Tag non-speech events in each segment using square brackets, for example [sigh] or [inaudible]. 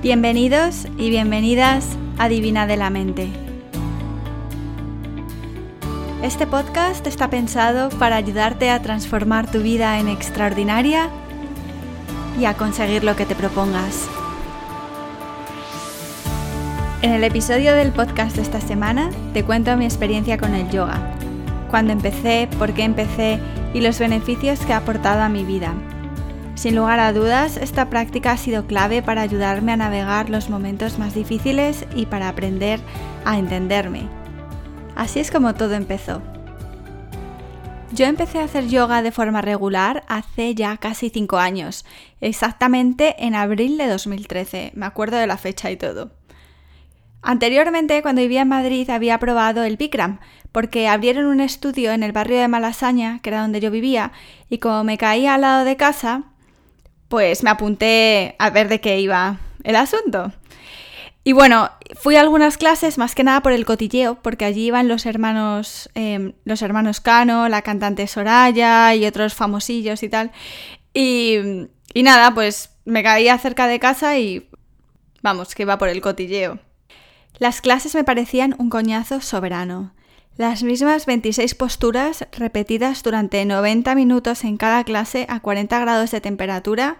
Bienvenidos y bienvenidas a Divina de la Mente. Este podcast está pensado para ayudarte a transformar tu vida en extraordinaria y a conseguir lo que te propongas. En el episodio del podcast de esta semana te cuento mi experiencia con el yoga, cuándo empecé, por qué empecé y los beneficios que ha aportado a mi vida. Sin lugar a dudas, esta práctica ha sido clave para ayudarme a navegar los momentos más difíciles y para aprender a entenderme. Así es como todo empezó. Yo empecé a hacer yoga de forma regular hace ya casi 5 años, exactamente en abril de 2013, me acuerdo de la fecha y todo. Anteriormente, cuando vivía en Madrid, había probado el Bikram, porque abrieron un estudio en el barrio de Malasaña, que era donde yo vivía, y como me caía al lado de casa, pues me apunté a ver de qué iba el asunto. Y bueno, fui a algunas clases más que nada por el cotilleo, porque allí iban los hermanos, em, los hermanos Cano, la cantante Soraya y otros famosillos y tal. Y, y nada, pues me caía cerca de casa y vamos, que iba por el cotilleo. Las clases me parecían un coñazo soberano. Las mismas 26 posturas repetidas durante 90 minutos en cada clase a 40 grados de temperatura,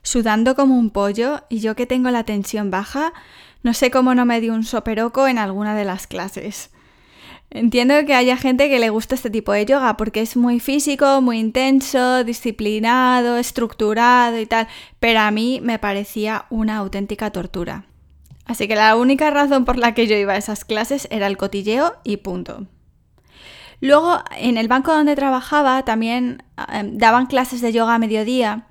sudando como un pollo y yo que tengo la tensión baja, no sé cómo no me dio un soperoco en alguna de las clases. Entiendo que haya gente que le gusta este tipo de yoga porque es muy físico, muy intenso, disciplinado, estructurado y tal, pero a mí me parecía una auténtica tortura. Así que la única razón por la que yo iba a esas clases era el cotilleo y punto. Luego, en el banco donde trabajaba también em, daban clases de yoga a mediodía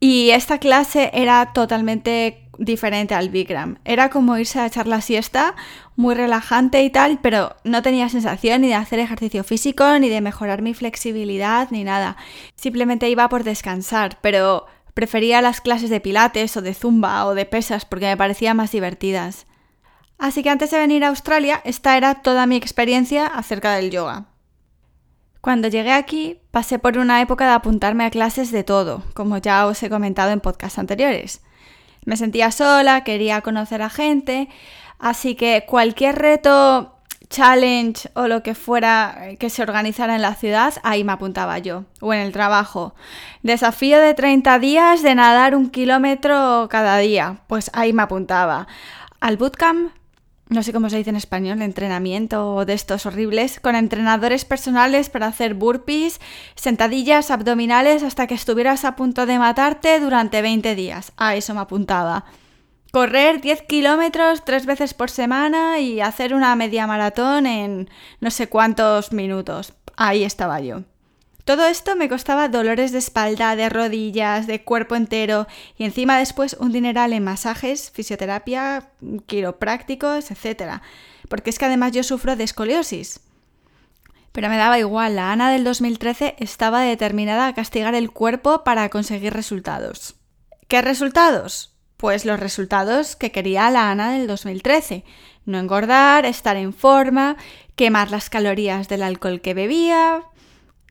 y esta clase era totalmente diferente al Bikram. Era como irse a echar la siesta, muy relajante y tal, pero no tenía sensación ni de hacer ejercicio físico, ni de mejorar mi flexibilidad, ni nada. Simplemente iba por descansar, pero Prefería las clases de pilates o de zumba o de pesas porque me parecían más divertidas. Así que antes de venir a Australia, esta era toda mi experiencia acerca del yoga. Cuando llegué aquí, pasé por una época de apuntarme a clases de todo, como ya os he comentado en podcasts anteriores. Me sentía sola, quería conocer a gente, así que cualquier reto challenge o lo que fuera que se organizara en la ciudad, ahí me apuntaba yo. O en el trabajo. Desafío de 30 días de nadar un kilómetro cada día, pues ahí me apuntaba. Al bootcamp, no sé cómo se dice en español, entrenamiento de estos horribles, con entrenadores personales para hacer burpees, sentadillas abdominales hasta que estuvieras a punto de matarte durante 20 días. A eso me apuntaba correr 10 kilómetros tres veces por semana y hacer una media maratón en no sé cuántos minutos. Ahí estaba yo. Todo esto me costaba dolores de espalda, de rodillas, de cuerpo entero y encima después un dineral en masajes, fisioterapia, quiroprácticos, etc. Porque es que además yo sufro de escoliosis. Pero me daba igual, la Ana del 2013 estaba determinada a castigar el cuerpo para conseguir resultados. ¿Qué resultados? Pues los resultados que quería la Ana del 2013. No engordar, estar en forma, quemar las calorías del alcohol que bebía,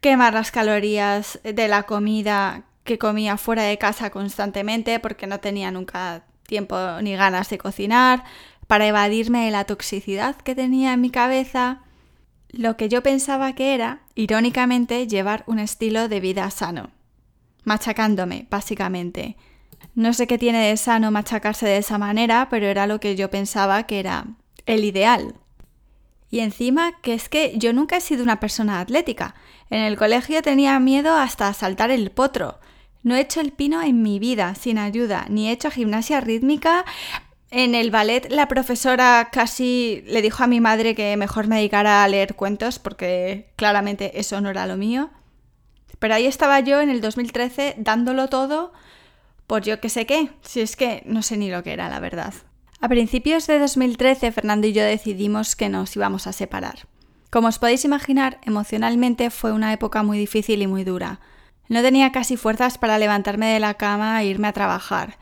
quemar las calorías de la comida que comía fuera de casa constantemente porque no tenía nunca tiempo ni ganas de cocinar, para evadirme de la toxicidad que tenía en mi cabeza. Lo que yo pensaba que era, irónicamente, llevar un estilo de vida sano. Machacándome, básicamente. No sé qué tiene de sano machacarse de esa manera, pero era lo que yo pensaba que era el ideal. Y encima que es que yo nunca he sido una persona atlética. En el colegio tenía miedo hasta saltar el potro. No he hecho el pino en mi vida sin ayuda, ni he hecho gimnasia rítmica. En el ballet la profesora casi le dijo a mi madre que mejor me dedicara a leer cuentos porque claramente eso no era lo mío. Pero ahí estaba yo en el 2013 dándolo todo por yo que sé qué, si es que no sé ni lo que era, la verdad. A principios de 2013, Fernando y yo decidimos que nos íbamos a separar. Como os podéis imaginar, emocionalmente fue una época muy difícil y muy dura. No tenía casi fuerzas para levantarme de la cama e irme a trabajar.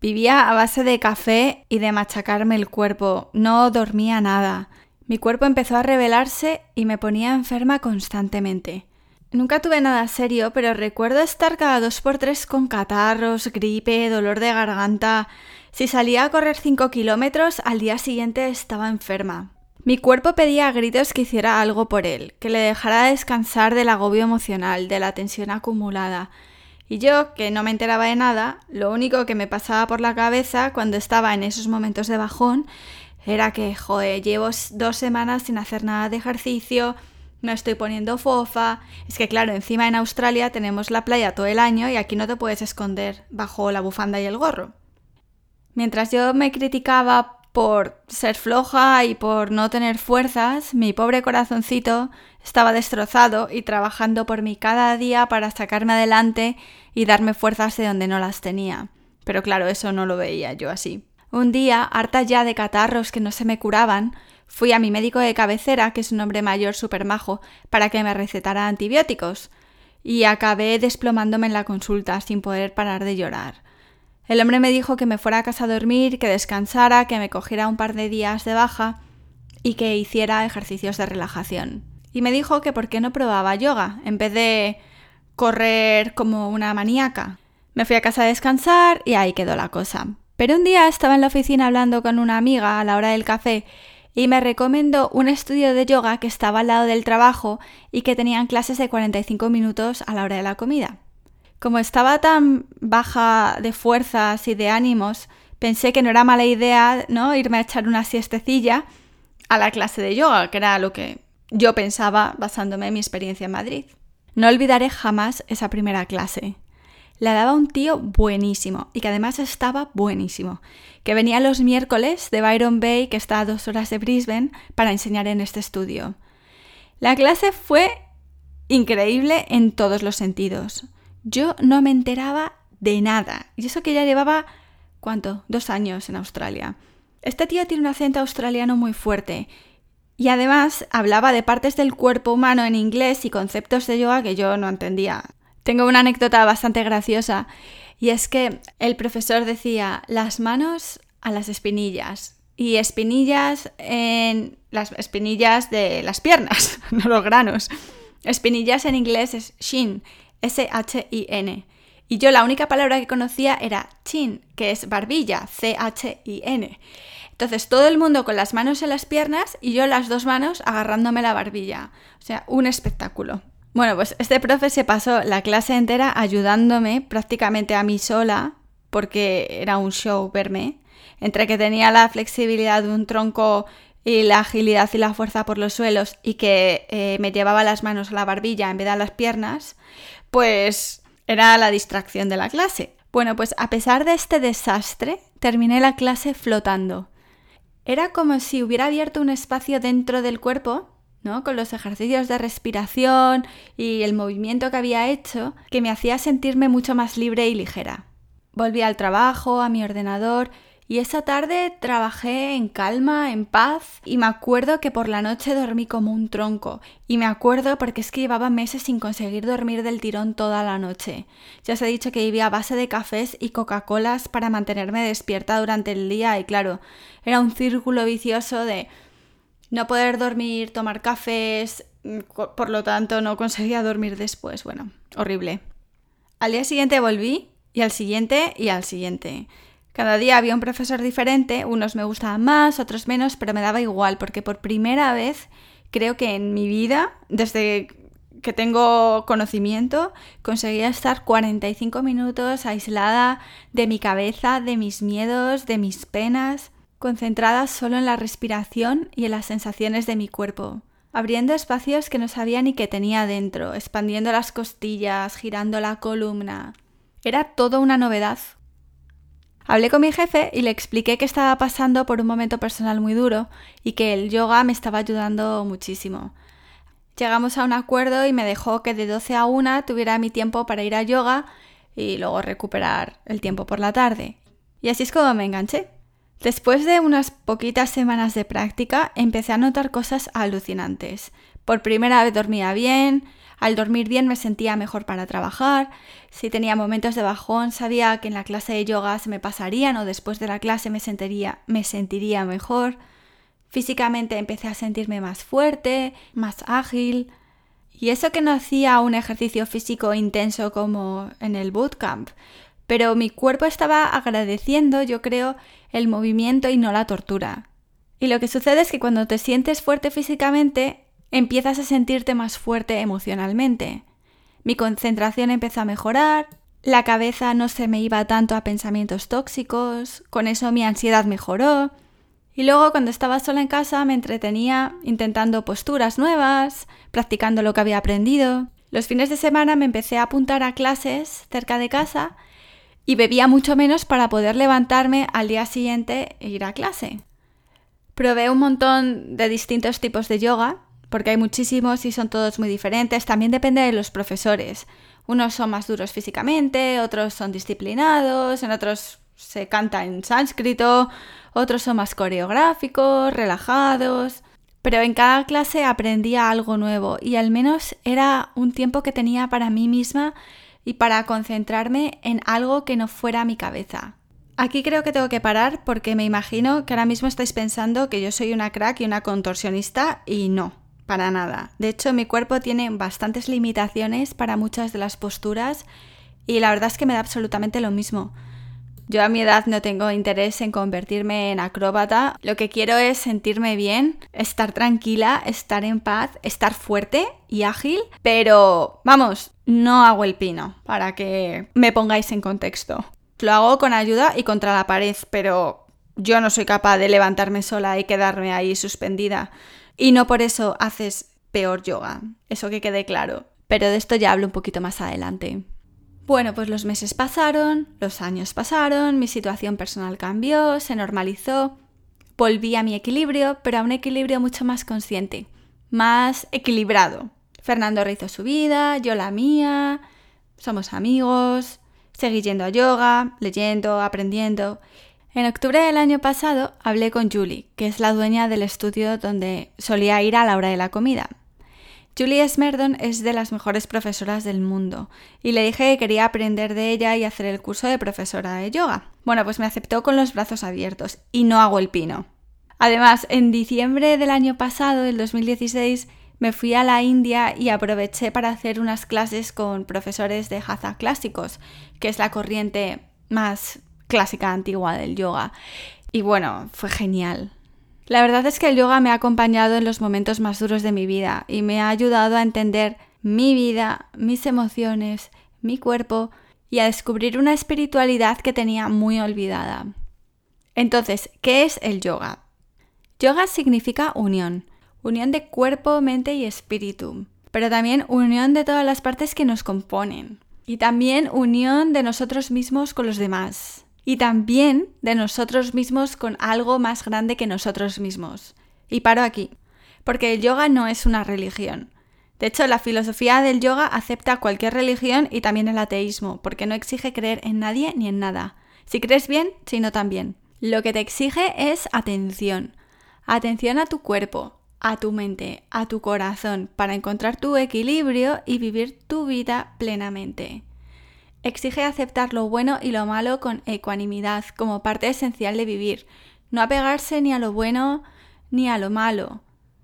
Vivía a base de café y de machacarme el cuerpo. No dormía nada. Mi cuerpo empezó a rebelarse y me ponía enferma constantemente. Nunca tuve nada serio, pero recuerdo estar cada dos por tres con catarros, gripe, dolor de garganta. Si salía a correr 5 kilómetros, al día siguiente estaba enferma. Mi cuerpo pedía a gritos que hiciera algo por él, que le dejara descansar del agobio emocional, de la tensión acumulada. Y yo, que no me enteraba de nada, lo único que me pasaba por la cabeza cuando estaba en esos momentos de bajón era que, joder, llevo dos semanas sin hacer nada de ejercicio, no estoy poniendo fofa. Es que claro, encima en Australia tenemos la playa todo el año y aquí no te puedes esconder bajo la bufanda y el gorro. Mientras yo me criticaba por ser floja y por no tener fuerzas, mi pobre corazoncito estaba destrozado y trabajando por mí cada día para sacarme adelante y darme fuerzas de donde no las tenía. Pero claro, eso no lo veía yo así. Un día, harta ya de catarros que no se me curaban, Fui a mi médico de cabecera, que es un hombre mayor súper majo, para que me recetara antibióticos, y acabé desplomándome en la consulta sin poder parar de llorar. El hombre me dijo que me fuera a casa a dormir, que descansara, que me cogiera un par de días de baja y que hiciera ejercicios de relajación. Y me dijo que por qué no probaba yoga, en vez de correr como una maníaca. Me fui a casa a descansar y ahí quedó la cosa. Pero un día estaba en la oficina hablando con una amiga a la hora del café y me recomendó un estudio de yoga que estaba al lado del trabajo y que tenían clases de 45 minutos a la hora de la comida. Como estaba tan baja de fuerzas y de ánimos, pensé que no era mala idea, ¿no? irme a echar una siestecilla a la clase de yoga, que era lo que yo pensaba basándome en mi experiencia en Madrid. No olvidaré jamás esa primera clase la daba un tío buenísimo y que además estaba buenísimo, que venía los miércoles de Byron Bay, que está a dos horas de Brisbane, para enseñar en este estudio. La clase fue increíble en todos los sentidos. Yo no me enteraba de nada, y eso que ya llevaba, ¿cuánto? Dos años en Australia. Este tío tiene un acento australiano muy fuerte, y además hablaba de partes del cuerpo humano en inglés y conceptos de yoga que yo no entendía. Tengo una anécdota bastante graciosa y es que el profesor decía las manos a las espinillas y espinillas en las espinillas de las piernas, [laughs] no los granos. Espinillas en inglés es shin, S-H-I-N. Y yo la única palabra que conocía era chin, que es barbilla, C-H-I-N. Entonces todo el mundo con las manos en las piernas y yo las dos manos agarrándome la barbilla. O sea, un espectáculo. Bueno, pues este profe se pasó la clase entera ayudándome prácticamente a mí sola, porque era un show verme, entre que tenía la flexibilidad de un tronco y la agilidad y la fuerza por los suelos y que eh, me llevaba las manos a la barbilla en vez de a las piernas, pues era la distracción de la clase. Bueno, pues a pesar de este desastre, terminé la clase flotando. Era como si hubiera abierto un espacio dentro del cuerpo Con los ejercicios de respiración y el movimiento que había hecho, que me hacía sentirme mucho más libre y ligera. Volví al trabajo, a mi ordenador, y esa tarde trabajé en calma, en paz, y me acuerdo que por la noche dormí como un tronco, y me acuerdo porque es que llevaba meses sin conseguir dormir del tirón toda la noche. Ya os he dicho que vivía a base de cafés y Coca-Colas para mantenerme despierta durante el día, y claro, era un círculo vicioso de no poder dormir, tomar cafés, mm, por lo tanto no conseguía dormir después. Bueno, horrible. Al día siguiente volví y al siguiente y al siguiente. Cada día había un profesor diferente, unos me gustaban más, otros menos, pero me daba igual porque por primera vez creo que en mi vida, desde que tengo conocimiento, conseguía estar 45 minutos aislada de mi cabeza, de mis miedos, de mis penas concentrada solo en la respiración y en las sensaciones de mi cuerpo, abriendo espacios que no sabía ni que tenía dentro, expandiendo las costillas, girando la columna. Era todo una novedad. Hablé con mi jefe y le expliqué que estaba pasando por un momento personal muy duro y que el yoga me estaba ayudando muchísimo. Llegamos a un acuerdo y me dejó que de 12 a 1 tuviera mi tiempo para ir a yoga y luego recuperar el tiempo por la tarde. Y así es como me enganché. Después de unas poquitas semanas de práctica, empecé a notar cosas alucinantes. Por primera vez dormía bien, al dormir bien me sentía mejor para trabajar, si tenía momentos de bajón sabía que en la clase de yoga se me pasarían o después de la clase me sentiría, me sentiría mejor. Físicamente empecé a sentirme más fuerte, más ágil Y eso que no hacía un ejercicio físico intenso como en el bootcamp, pero mi cuerpo estaba agradeciendo, yo creo, el movimiento y no la tortura. Y lo que sucede es que cuando te sientes fuerte físicamente, empiezas a sentirte más fuerte emocionalmente. Mi concentración empezó a mejorar, la cabeza no se me iba tanto a pensamientos tóxicos, con eso mi ansiedad mejoró. Y luego cuando estaba sola en casa me entretenía intentando posturas nuevas, practicando lo que había aprendido. Los fines de semana me empecé a apuntar a clases cerca de casa y bebía mucho menos para poder levantarme al día siguiente e ir a clase. Probé un montón de distintos tipos de yoga, porque hay muchísimos y son todos muy diferentes. También depende de los profesores. Unos son más duros físicamente, otros son disciplinados, en otros se canta en sánscrito, otros son más coreográficos, relajados. Pero en cada clase aprendía algo nuevo y al menos era un tiempo que tenía para mí misma y para concentrarme en algo que no fuera mi cabeza. Aquí creo que tengo que parar porque me imagino que ahora mismo estáis pensando que yo soy una crack y una contorsionista y no para nada. De hecho, mi cuerpo tiene bastantes limitaciones para muchas de las posturas y la verdad es que me da absolutamente lo mismo. Yo a mi edad no tengo interés en convertirme en acróbata. Lo que quiero es sentirme bien, estar tranquila, estar en paz, estar fuerte y ágil. Pero, vamos, no hago el pino para que me pongáis en contexto. Lo hago con ayuda y contra la pared, pero yo no soy capaz de levantarme sola y quedarme ahí suspendida. Y no por eso haces peor yoga, eso que quede claro. Pero de esto ya hablo un poquito más adelante. Bueno, pues los meses pasaron, los años pasaron, mi situación personal cambió, se normalizó, volví a mi equilibrio, pero a un equilibrio mucho más consciente, más equilibrado. Fernando rehizo su vida, yo la mía, somos amigos, seguí yendo a yoga, leyendo, aprendiendo en octubre del año pasado hablé con Julie, que es la dueña del estudio donde solía ir a la hora de la comida. Julie Smerdon es de las mejores profesoras del mundo y le dije que quería aprender de ella y hacer el curso de profesora de yoga. Bueno, pues me aceptó con los brazos abiertos y no hago el pino. Además, en diciembre del año pasado, del 2016, me fui a la India y aproveché para hacer unas clases con profesores de Hatha clásicos, que es la corriente más clásica antigua del yoga. Y bueno, fue genial. La verdad es que el yoga me ha acompañado en los momentos más duros de mi vida y me ha ayudado a entender mi vida, mis emociones, mi cuerpo y a descubrir una espiritualidad que tenía muy olvidada. Entonces, ¿qué es el yoga? Yoga significa unión, unión de cuerpo, mente y espíritu, pero también unión de todas las partes que nos componen y también unión de nosotros mismos con los demás y también de nosotros mismos con algo más grande que nosotros mismos. Y paro aquí, porque el yoga no es una religión. De hecho, la filosofía del yoga acepta cualquier religión y también el ateísmo, porque no exige creer en nadie ni en nada. Si crees bien, si no también. Lo que te exige es atención. Atención a tu cuerpo, a tu mente, a tu corazón, para encontrar tu equilibrio y vivir tu vida plenamente. Exige aceptar lo bueno y lo malo con ecuanimidad como parte esencial de vivir, no apegarse ni a lo bueno ni a lo malo,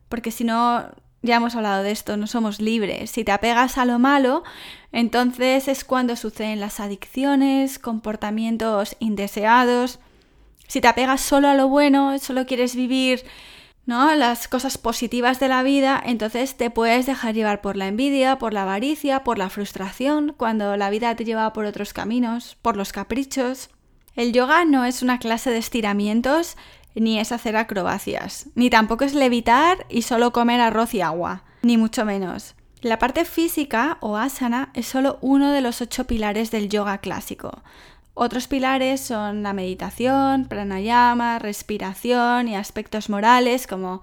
porque si no, ya hemos hablado de esto, no somos libres. Si te apegas a lo malo, entonces es cuando suceden las adicciones, comportamientos indeseados. Si te apegas solo a lo bueno, solo quieres vivir ¿no? Las cosas positivas de la vida, entonces te puedes dejar llevar por la envidia, por la avaricia, por la frustración, cuando la vida te lleva por otros caminos, por los caprichos. El yoga no es una clase de estiramientos ni es hacer acrobacias, ni tampoco es levitar y solo comer arroz y agua, ni mucho menos. La parte física o asana es solo uno de los ocho pilares del yoga clásico. Otros pilares son la meditación, pranayama, respiración y aspectos morales como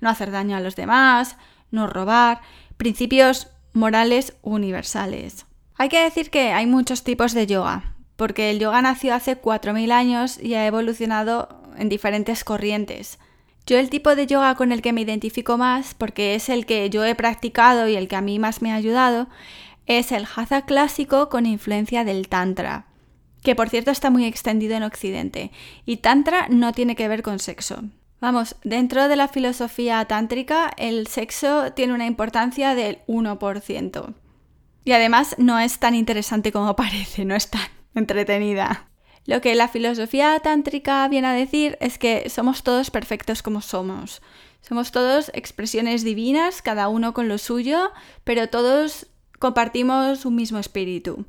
no hacer daño a los demás, no robar, principios morales universales. Hay que decir que hay muchos tipos de yoga, porque el yoga nació hace 4.000 años y ha evolucionado en diferentes corrientes. Yo el tipo de yoga con el que me identifico más, porque es el que yo he practicado y el que a mí más me ha ayudado, es el hatha clásico con influencia del tantra que por cierto está muy extendido en Occidente, y Tantra no tiene que ver con sexo. Vamos, dentro de la filosofía tántrica, el sexo tiene una importancia del 1%. Y además no es tan interesante como [laughs] parece, no es tan entretenida. Lo que la filosofía tántrica viene a decir es que somos todos perfectos como somos. Somos todos expresiones divinas, cada uno con lo suyo, pero todos compartimos un mismo espíritu.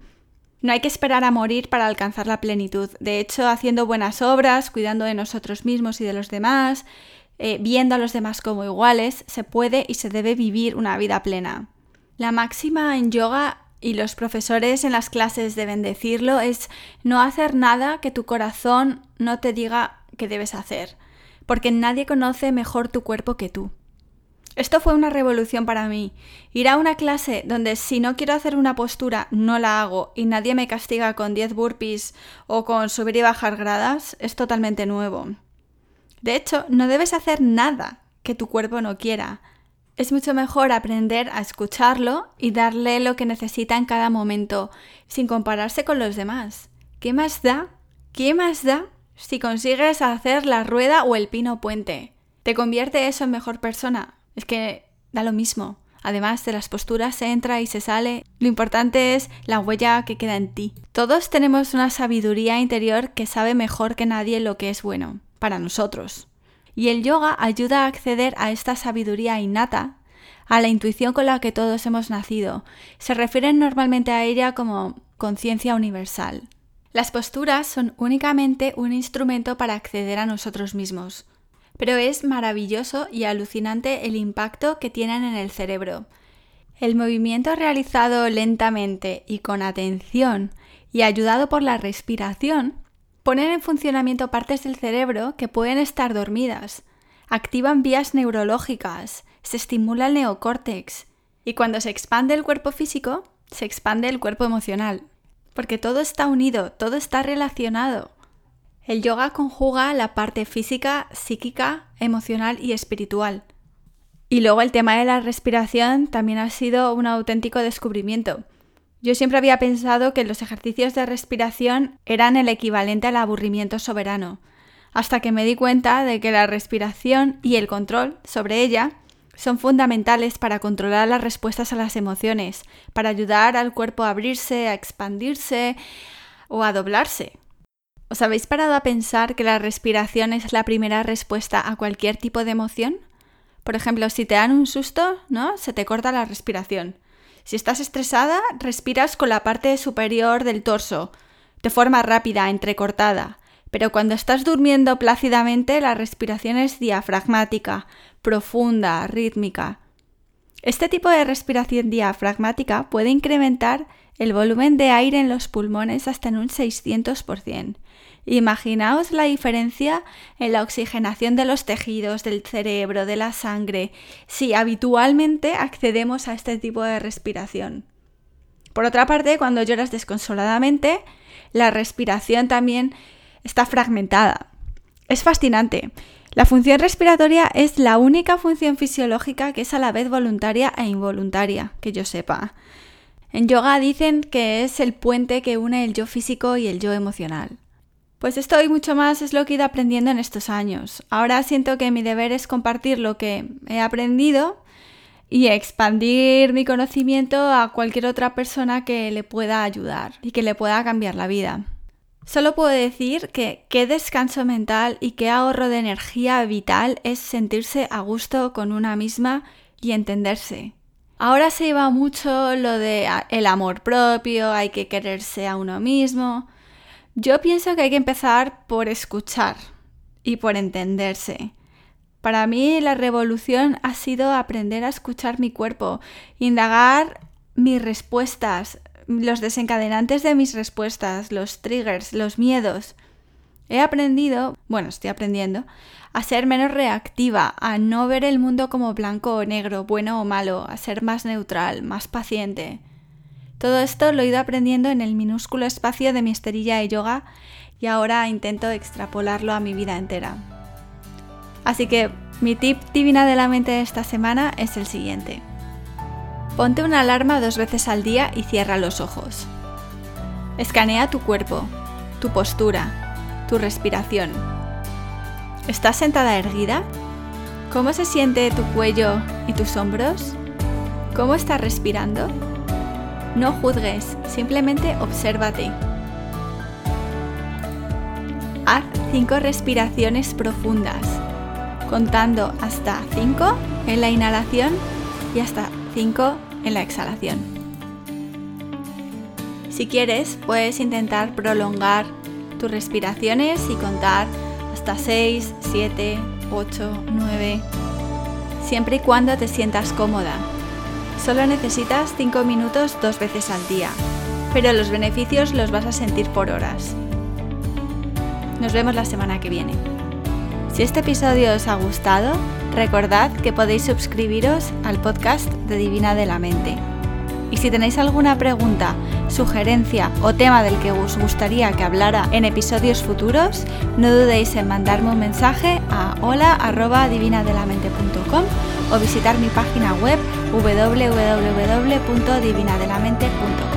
No hay que esperar a morir para alcanzar la plenitud. De hecho, haciendo buenas obras, cuidando de nosotros mismos y de los demás, eh, viendo a los demás como iguales, se puede y se debe vivir una vida plena. La máxima en yoga y los profesores en las clases deben decirlo es no hacer nada que tu corazón no te diga que debes hacer, porque nadie conoce mejor tu cuerpo que tú. Esto fue una revolución para mí. Ir a una clase donde si no quiero hacer una postura no la hago y nadie me castiga con 10 burpees o con subir y bajar gradas es totalmente nuevo. De hecho, no debes hacer nada que tu cuerpo no quiera. Es mucho mejor aprender a escucharlo y darle lo que necesita en cada momento, sin compararse con los demás. ¿Qué más da? ¿Qué más da si consigues hacer la rueda o el pino puente? ¿Te convierte eso en mejor persona? Es que da lo mismo. Además de las posturas se entra y se sale. Lo importante es la huella que queda en ti. Todos tenemos una sabiduría interior que sabe mejor que nadie lo que es bueno para nosotros. Y el yoga ayuda a acceder a esta sabiduría innata, a la intuición con la que todos hemos nacido. Se refieren normalmente a ella como conciencia universal. Las posturas son únicamente un instrumento para acceder a nosotros mismos pero es maravilloso y alucinante el impacto que tienen en el cerebro. El movimiento realizado lentamente y con atención y ayudado por la respiración ponen en funcionamiento partes del cerebro que pueden estar dormidas, activan vías neurológicas, se estimula el neocórtex y cuando se expande el cuerpo físico, se expande el cuerpo emocional, porque todo está unido, todo está relacionado. El yoga conjuga la parte física, psíquica, emocional y espiritual. Y luego el tema de la respiración también ha sido un auténtico descubrimiento. Yo siempre había pensado que los ejercicios de respiración eran el equivalente al aburrimiento soberano, hasta que me di cuenta de que la respiración y el control sobre ella son fundamentales para controlar las respuestas a las emociones, para ayudar al cuerpo a abrirse, a expandirse o a doblarse. ¿Os habéis parado a pensar que la respiración es la primera respuesta a cualquier tipo de emoción? Por ejemplo, si te dan un susto, ¿no? Se te corta la respiración. Si estás estresada, respiras con la parte superior del torso, de forma rápida, entrecortada. Pero cuando estás durmiendo plácidamente, la respiración es diafragmática, profunda, rítmica. Este tipo de respiración diafragmática puede incrementar el volumen de aire en los pulmones hasta en un 600%. Imaginaos la diferencia en la oxigenación de los tejidos, del cerebro, de la sangre, si habitualmente accedemos a este tipo de respiración. Por otra parte, cuando lloras desconsoladamente, la respiración también está fragmentada. Es fascinante. La función respiratoria es la única función fisiológica que es a la vez voluntaria e involuntaria, que yo sepa. En yoga dicen que es el puente que une el yo físico y el yo emocional. Pues esto y mucho más es lo que he ido aprendiendo en estos años. Ahora siento que mi deber es compartir lo que he aprendido y expandir mi conocimiento a cualquier otra persona que le pueda ayudar y que le pueda cambiar la vida. Solo puedo decir que qué descanso mental y qué ahorro de energía vital es sentirse a gusto con una misma y entenderse. Ahora se lleva mucho lo de el amor propio, hay que quererse a uno mismo, yo pienso que hay que empezar por escuchar y por entenderse. Para mí la revolución ha sido aprender a escuchar mi cuerpo, indagar mis respuestas, los desencadenantes de mis respuestas, los triggers, los miedos. He aprendido, bueno, estoy aprendiendo, a ser menos reactiva, a no ver el mundo como blanco o negro, bueno o malo, a ser más neutral, más paciente. Todo esto lo he ido aprendiendo en el minúsculo espacio de mi esterilla de yoga y ahora intento extrapolarlo a mi vida entera. Así que mi tip divina de la mente de esta semana es el siguiente. Ponte una alarma dos veces al día y cierra los ojos. Escanea tu cuerpo, tu postura, tu respiración. ¿Estás sentada erguida? ¿Cómo se siente tu cuello y tus hombros? ¿Cómo estás respirando? No juzgues, simplemente obsérvate. Haz 5 respiraciones profundas, contando hasta 5 en la inhalación y hasta 5 en la exhalación. Si quieres, puedes intentar prolongar tus respiraciones y contar hasta 6, 7, 8, 9, siempre y cuando te sientas cómoda. Solo necesitas 5 minutos dos veces al día, pero los beneficios los vas a sentir por horas. Nos vemos la semana que viene. Si este episodio os ha gustado, recordad que podéis suscribiros al podcast de Divina de la Mente. Y si tenéis alguna pregunta, sugerencia o tema del que os gustaría que hablara en episodios futuros, no dudéis en mandarme un mensaje a hola.divinadelamente.com o visitar mi página web www.divinadelamente.com.